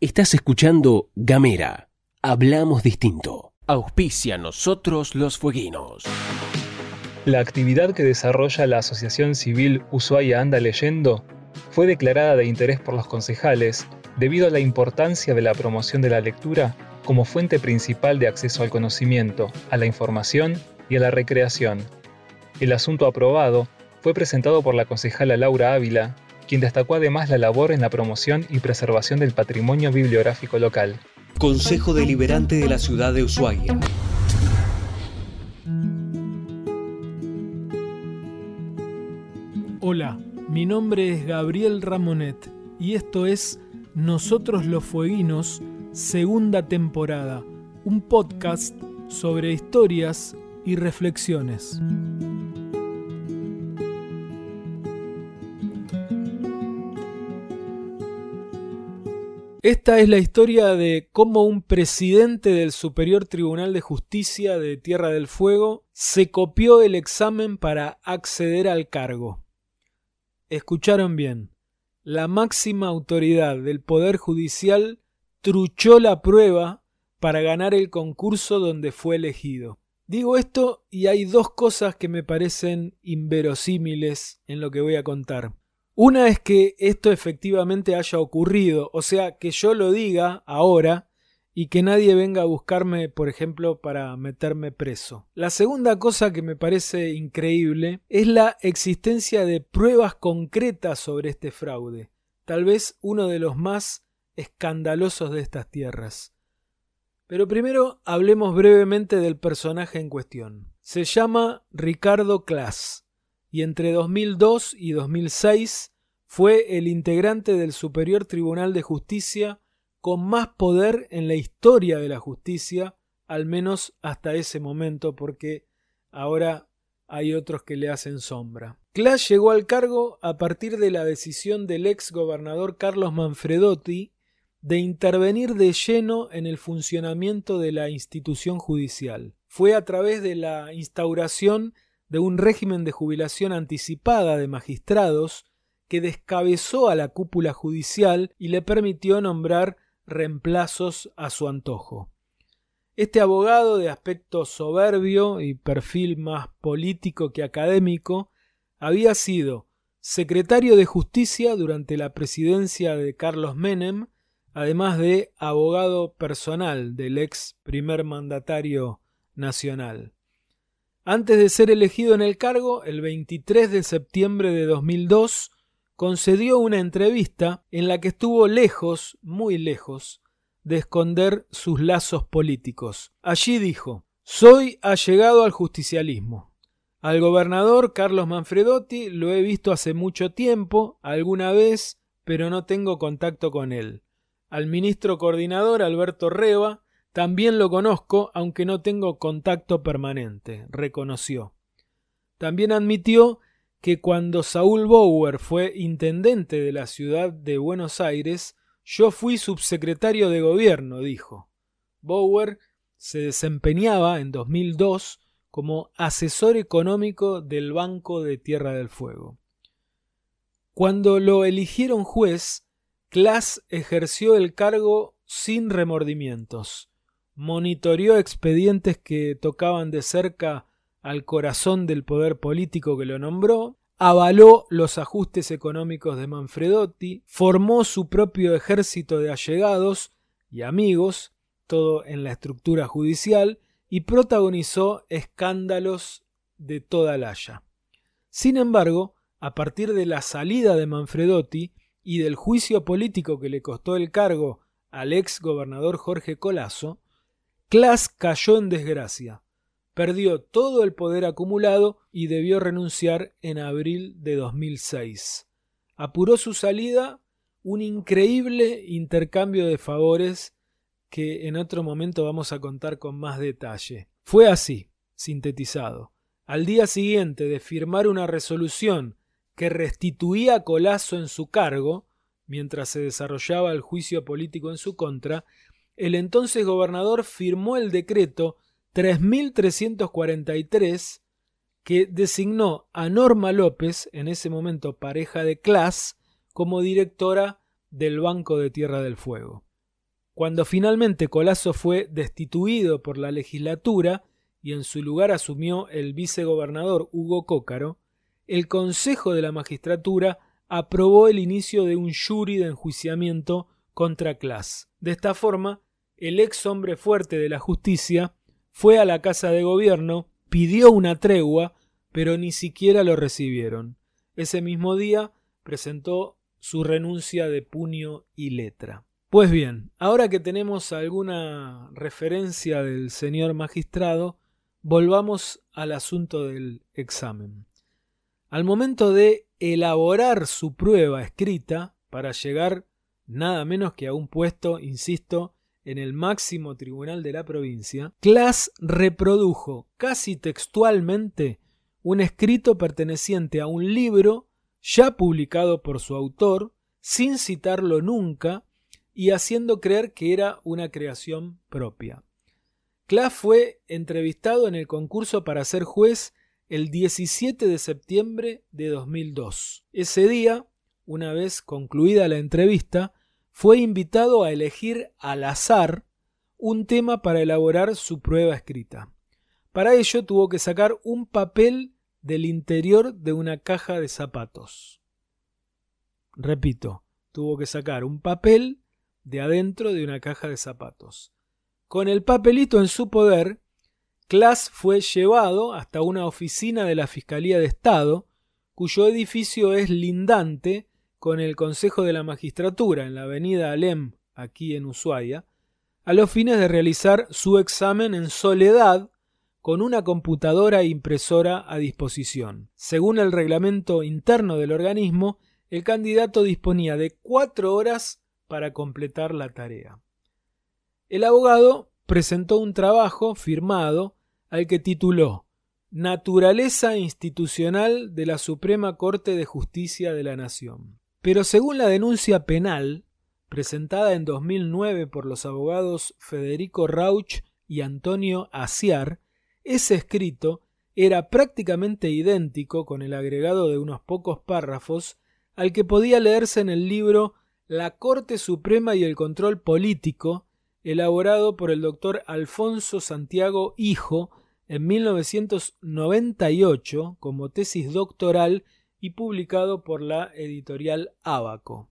Estás escuchando Gamera. Hablamos distinto. Auspicia nosotros los fueguinos. La actividad que desarrolla la Asociación Civil Ushuaia Anda Leyendo fue declarada de interés por los concejales debido a la importancia de la promoción de la lectura como fuente principal de acceso al conocimiento, a la información y a la recreación. El asunto aprobado fue presentado por la concejala Laura Ávila, quien destacó además la labor en la promoción y preservación del patrimonio bibliográfico local. Consejo Deliberante de la Ciudad de Ushuaia. Hola, mi nombre es Gabriel Ramonet y esto es Nosotros los Fueguinos, segunda temporada, un podcast sobre historias y reflexiones. Esta es la historia de cómo un presidente del Superior Tribunal de Justicia de Tierra del Fuego se copió el examen para acceder al cargo. Escucharon bien. La máxima autoridad del Poder Judicial truchó la prueba para ganar el concurso donde fue elegido. Digo esto y hay dos cosas que me parecen inverosímiles en lo que voy a contar. Una es que esto efectivamente haya ocurrido, o sea, que yo lo diga ahora y que nadie venga a buscarme, por ejemplo, para meterme preso. La segunda cosa que me parece increíble es la existencia de pruebas concretas sobre este fraude, tal vez uno de los más escandalosos de estas tierras. Pero primero hablemos brevemente del personaje en cuestión. Se llama Ricardo Klaas y entre 2002 y 2006 fue el integrante del Superior Tribunal de Justicia con más poder en la historia de la justicia, al menos hasta ese momento, porque ahora hay otros que le hacen sombra. Clash llegó al cargo a partir de la decisión del ex gobernador Carlos Manfredotti de intervenir de lleno en el funcionamiento de la institución judicial. Fue a través de la instauración de un régimen de jubilación anticipada de magistrados que descabezó a la cúpula judicial y le permitió nombrar reemplazos a su antojo. Este abogado de aspecto soberbio y perfil más político que académico había sido secretario de justicia durante la presidencia de Carlos Menem, además de abogado personal del ex primer mandatario nacional. Antes de ser elegido en el cargo, el 23 de septiembre de 2002, concedió una entrevista en la que estuvo lejos, muy lejos, de esconder sus lazos políticos. Allí dijo Soy allegado al justicialismo. Al gobernador Carlos Manfredotti lo he visto hace mucho tiempo, alguna vez, pero no tengo contacto con él. Al ministro coordinador Alberto Reba también lo conozco, aunque no tengo contacto permanente, reconoció. También admitió que cuando Saúl Bower fue intendente de la ciudad de Buenos Aires, yo fui subsecretario de gobierno, dijo. Bower se desempeñaba en 2002 como asesor económico del Banco de Tierra del Fuego. Cuando lo eligieron juez, Klaas ejerció el cargo sin remordimientos monitoreó expedientes que tocaban de cerca al corazón del poder político que lo nombró, avaló los ajustes económicos de Manfredotti, formó su propio ejército de allegados y amigos, todo en la estructura judicial, y protagonizó escándalos de toda la haya. Sin embargo, a partir de la salida de Manfredotti y del juicio político que le costó el cargo al ex gobernador Jorge Colasso, Klaas cayó en desgracia, perdió todo el poder acumulado y debió renunciar en abril de 2006. Apuró su salida un increíble intercambio de favores que en otro momento vamos a contar con más detalle. Fue así, sintetizado. Al día siguiente de firmar una resolución que restituía a Colazo en su cargo, mientras se desarrollaba el juicio político en su contra, el entonces gobernador firmó el decreto 3343 que designó a Norma López, en ese momento pareja de Clas, como directora del Banco de Tierra del Fuego. Cuando finalmente Colazo fue destituido por la legislatura y en su lugar asumió el vicegobernador Hugo Cócaro, el Consejo de la Magistratura aprobó el inicio de un jury de enjuiciamiento contra Clas. De esta forma, el ex hombre fuerte de la justicia fue a la Casa de Gobierno, pidió una tregua, pero ni siquiera lo recibieron. Ese mismo día presentó su renuncia de puño y letra. Pues bien, ahora que tenemos alguna referencia del señor magistrado, volvamos al asunto del examen. Al momento de elaborar su prueba escrita para llegar nada menos que a un puesto, insisto, en el máximo tribunal de la provincia, Klaas reprodujo casi textualmente un escrito perteneciente a un libro ya publicado por su autor, sin citarlo nunca y haciendo creer que era una creación propia. Klaas fue entrevistado en el concurso para ser juez el 17 de septiembre de 2002. Ese día, una vez concluida la entrevista, fue invitado a elegir al azar un tema para elaborar su prueba escrita. Para ello tuvo que sacar un papel del interior de una caja de zapatos. Repito, tuvo que sacar un papel de adentro de una caja de zapatos. Con el papelito en su poder, Klaas fue llevado hasta una oficina de la Fiscalía de Estado, cuyo edificio es lindante con el Consejo de la Magistratura en la avenida Alem, aquí en Ushuaia, a los fines de realizar su examen en soledad con una computadora e impresora a disposición. Según el reglamento interno del organismo, el candidato disponía de cuatro horas para completar la tarea. El abogado presentó un trabajo firmado al que tituló Naturaleza institucional de la Suprema Corte de Justicia de la Nación. Pero según la denuncia penal, presentada en 2009 por los abogados Federico Rauch y Antonio Aciar, ese escrito era prácticamente idéntico con el agregado de unos pocos párrafos al que podía leerse en el libro La Corte Suprema y el Control Político, elaborado por el doctor Alfonso Santiago Hijo en 1998 como tesis doctoral y publicado por la editorial Abaco.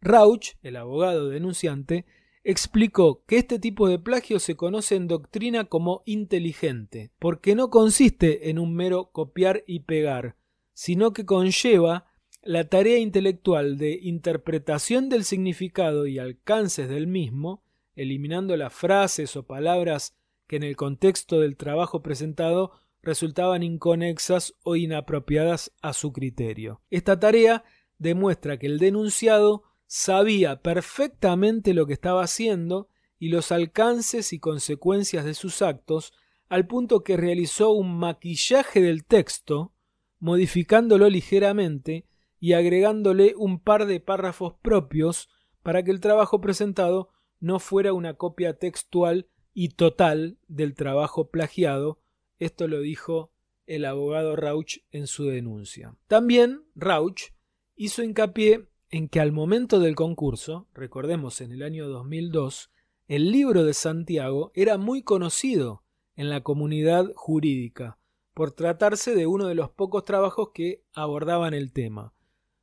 Rauch, el abogado denunciante, explicó que este tipo de plagio se conoce en doctrina como inteligente, porque no consiste en un mero copiar y pegar, sino que conlleva la tarea intelectual de interpretación del significado y alcances del mismo, eliminando las frases o palabras que en el contexto del trabajo presentado resultaban inconexas o inapropiadas a su criterio. Esta tarea demuestra que el denunciado sabía perfectamente lo que estaba haciendo y los alcances y consecuencias de sus actos, al punto que realizó un maquillaje del texto, modificándolo ligeramente y agregándole un par de párrafos propios para que el trabajo presentado no fuera una copia textual y total del trabajo plagiado esto lo dijo el abogado Rauch en su denuncia. También Rauch hizo hincapié en que al momento del concurso, recordemos en el año 2002, el libro de Santiago era muy conocido en la comunidad jurídica, por tratarse de uno de los pocos trabajos que abordaban el tema.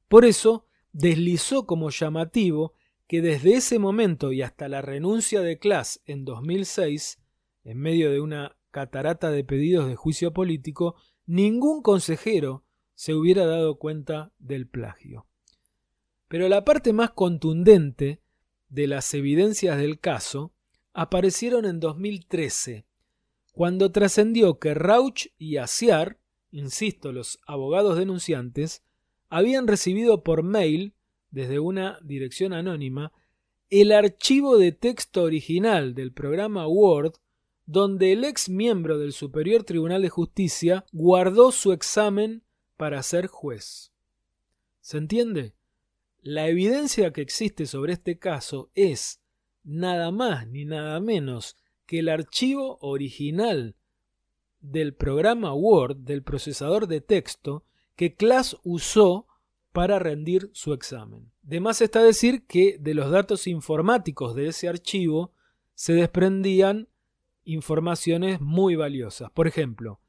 Por eso, deslizó como llamativo que desde ese momento y hasta la renuncia de Klaas en 2006, en medio de una catarata de pedidos de juicio político, ningún consejero se hubiera dado cuenta del plagio. Pero la parte más contundente de las evidencias del caso aparecieron en 2013, cuando trascendió que Rauch y Asiar, insisto, los abogados denunciantes, habían recibido por mail, desde una dirección anónima, el archivo de texto original del programa Word donde el ex miembro del Superior Tribunal de Justicia guardó su examen para ser juez. ¿Se entiende? La evidencia que existe sobre este caso es nada más ni nada menos que el archivo original del programa Word, del procesador de texto, que Class usó para rendir su examen. De más está decir que de los datos informáticos de ese archivo se desprendían informaciones muy valiosas. Por ejemplo,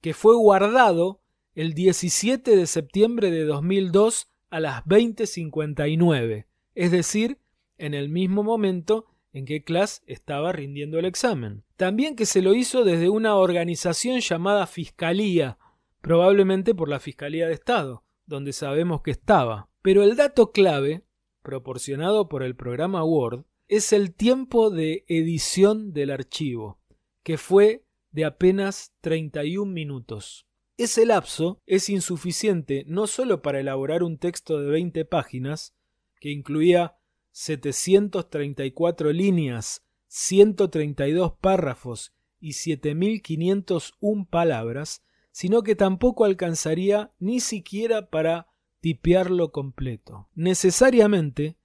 que fue guardado el 17 de septiembre de 2002 a las 20.59, es decir, en el mismo momento en que Class estaba rindiendo el examen. También que se lo hizo desde una organización llamada Fiscalía, probablemente por la Fiscalía de Estado, donde sabemos que estaba. Pero el dato clave, proporcionado por el programa Word, es el tiempo de edición del archivo, que fue de apenas 31 minutos. Ese lapso es insuficiente no solo para elaborar un texto de 20 páginas, que incluía 734 líneas, 132 párrafos y 7501 palabras, sino que tampoco alcanzaría ni siquiera para tipearlo completo. Necesariamente,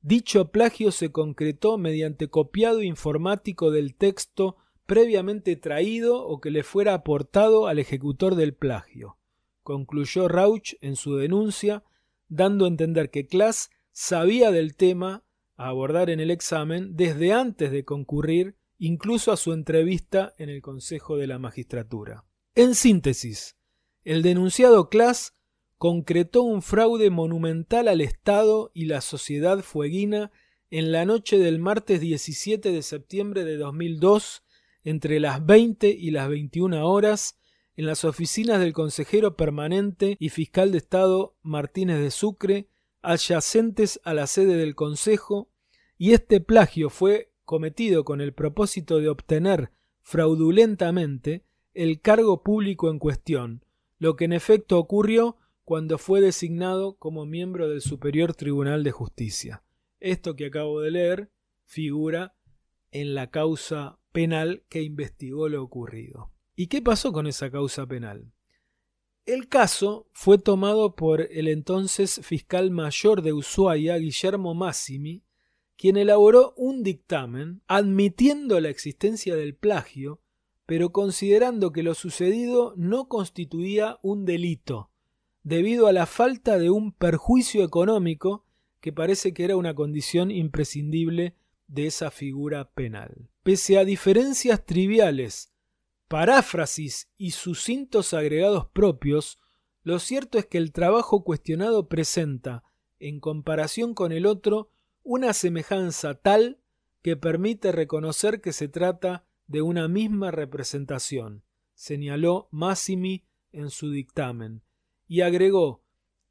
dicho plagio se concretó mediante copiado informático del texto previamente traído o que le fuera aportado al ejecutor del plagio, concluyó Rauch en su denuncia, dando a entender que Class sabía del tema a abordar en el examen desde antes de concurrir incluso a su entrevista en el Consejo de la Magistratura. En síntesis, el denunciado Class concretó un fraude monumental al Estado y la sociedad fueguina en la noche del martes 17 de septiembre de 2002 entre las 20 y las 21 horas en las oficinas del consejero permanente y fiscal de Estado Martínez de Sucre adyacentes a la sede del Consejo, y este plagio fue cometido con el propósito de obtener fraudulentamente el cargo público en cuestión, lo que en efecto ocurrió cuando fue designado como miembro del Superior Tribunal de Justicia. Esto que acabo de leer figura en la causa penal que investigó lo ocurrido. ¿Y qué pasó con esa causa penal? El caso fue tomado por el entonces fiscal mayor de Ushuaia, Guillermo Massimi, quien elaboró un dictamen admitiendo la existencia del plagio, pero considerando que lo sucedido no constituía un delito, debido a la falta de un perjuicio económico que parece que era una condición imprescindible de esa figura penal. Pese a diferencias triviales paráfrasis y sucintos agregados propios, lo cierto es que el trabajo cuestionado presenta, en comparación con el otro, una semejanza tal que permite reconocer que se trata de una misma representación, señaló Massimi en su dictamen, y agregó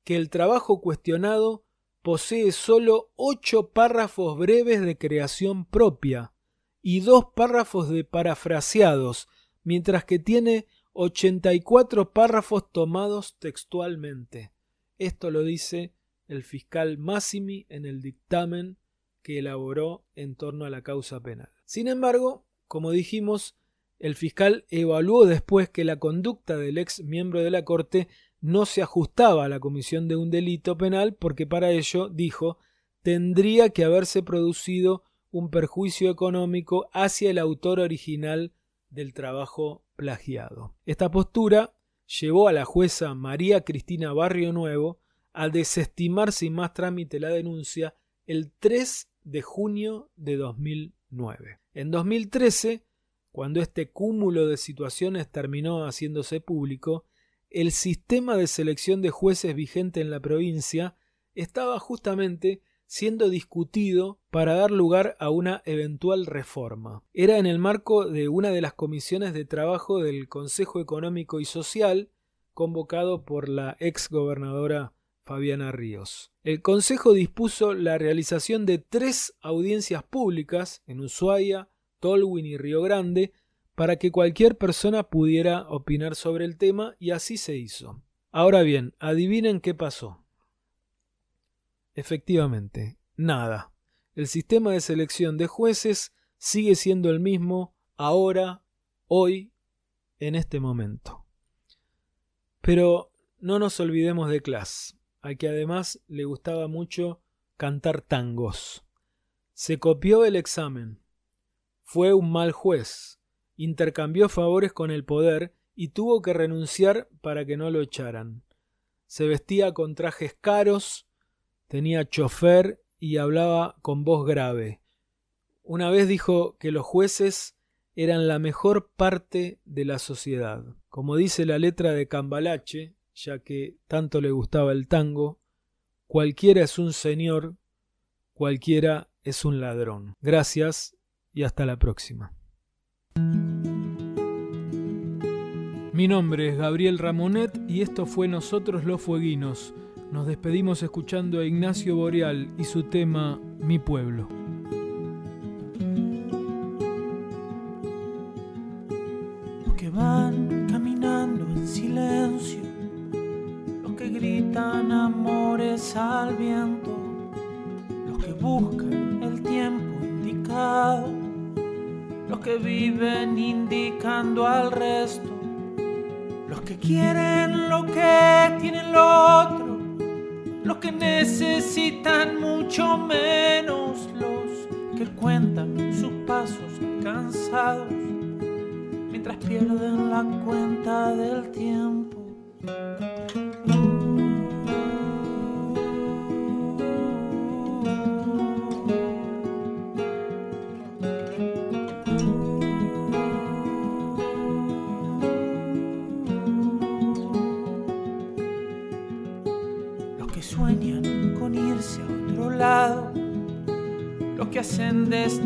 que el trabajo cuestionado posee sólo ocho párrafos breves de creación propia y dos párrafos de parafraseados mientras que tiene 84 párrafos tomados textualmente. Esto lo dice el fiscal Massimi en el dictamen que elaboró en torno a la causa penal. Sin embargo, como dijimos, el fiscal evaluó después que la conducta del ex miembro de la Corte no se ajustaba a la comisión de un delito penal porque para ello, dijo, tendría que haberse producido un perjuicio económico hacia el autor original del trabajo plagiado. Esta postura llevó a la jueza María Cristina Barrio Nuevo a desestimar sin más trámite la denuncia el 3 de junio de 2009. En 2013, cuando este cúmulo de situaciones terminó haciéndose público, el sistema de selección de jueces vigente en la provincia estaba justamente siendo discutido para dar lugar a una eventual reforma. Era en el marco de una de las comisiones de trabajo del Consejo Económico y Social convocado por la ex gobernadora Fabiana Ríos. El Consejo dispuso la realización de tres audiencias públicas en Ushuaia, Tolwyn y Río Grande para que cualquier persona pudiera opinar sobre el tema y así se hizo. Ahora bien, adivinen qué pasó. Efectivamente, nada. El sistema de selección de jueces sigue siendo el mismo ahora, hoy, en este momento. Pero no nos olvidemos de Klaas, al que además le gustaba mucho cantar tangos. Se copió el examen. Fue un mal juez. Intercambió favores con el poder y tuvo que renunciar para que no lo echaran. Se vestía con trajes caros, tenía chofer y hablaba con voz grave. Una vez dijo que los jueces eran la mejor parte de la sociedad. Como dice la letra de Cambalache, ya que tanto le gustaba el tango, cualquiera es un señor, cualquiera es un ladrón. Gracias y hasta la próxima. Mi nombre es Gabriel Ramonet y esto fue Nosotros los Fueguinos. Nos despedimos escuchando a Ignacio Boreal y su tema Mi pueblo. Que cuentan sus pasos cansados mientras pierden la cuenta del tiempo.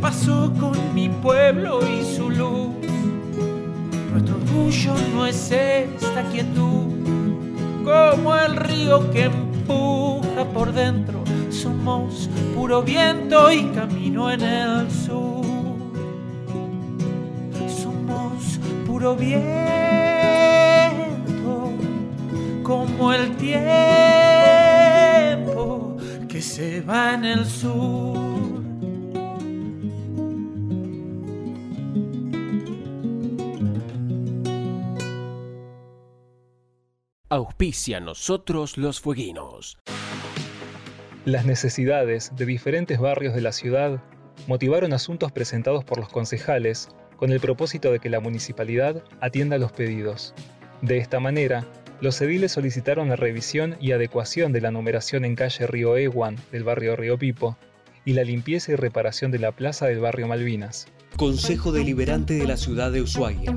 ¿Qué pasó con mi pueblo y su luz? Nuestro orgullo no es esta quietud, como el río que empuja por dentro. Somos puro viento y camino en el sur. puro viento, como el tiempo que se va en el sur. Auspicia nosotros los fueguinos. Las necesidades de diferentes barrios de la ciudad motivaron asuntos presentados por los concejales con el propósito de que la municipalidad atienda los pedidos. De esta manera, los ediles solicitaron la revisión y adecuación de la numeración en calle Río Eguan del barrio Río Pipo y la limpieza y reparación de la plaza del barrio Malvinas. Consejo Deliberante de la Ciudad de Ushuaia.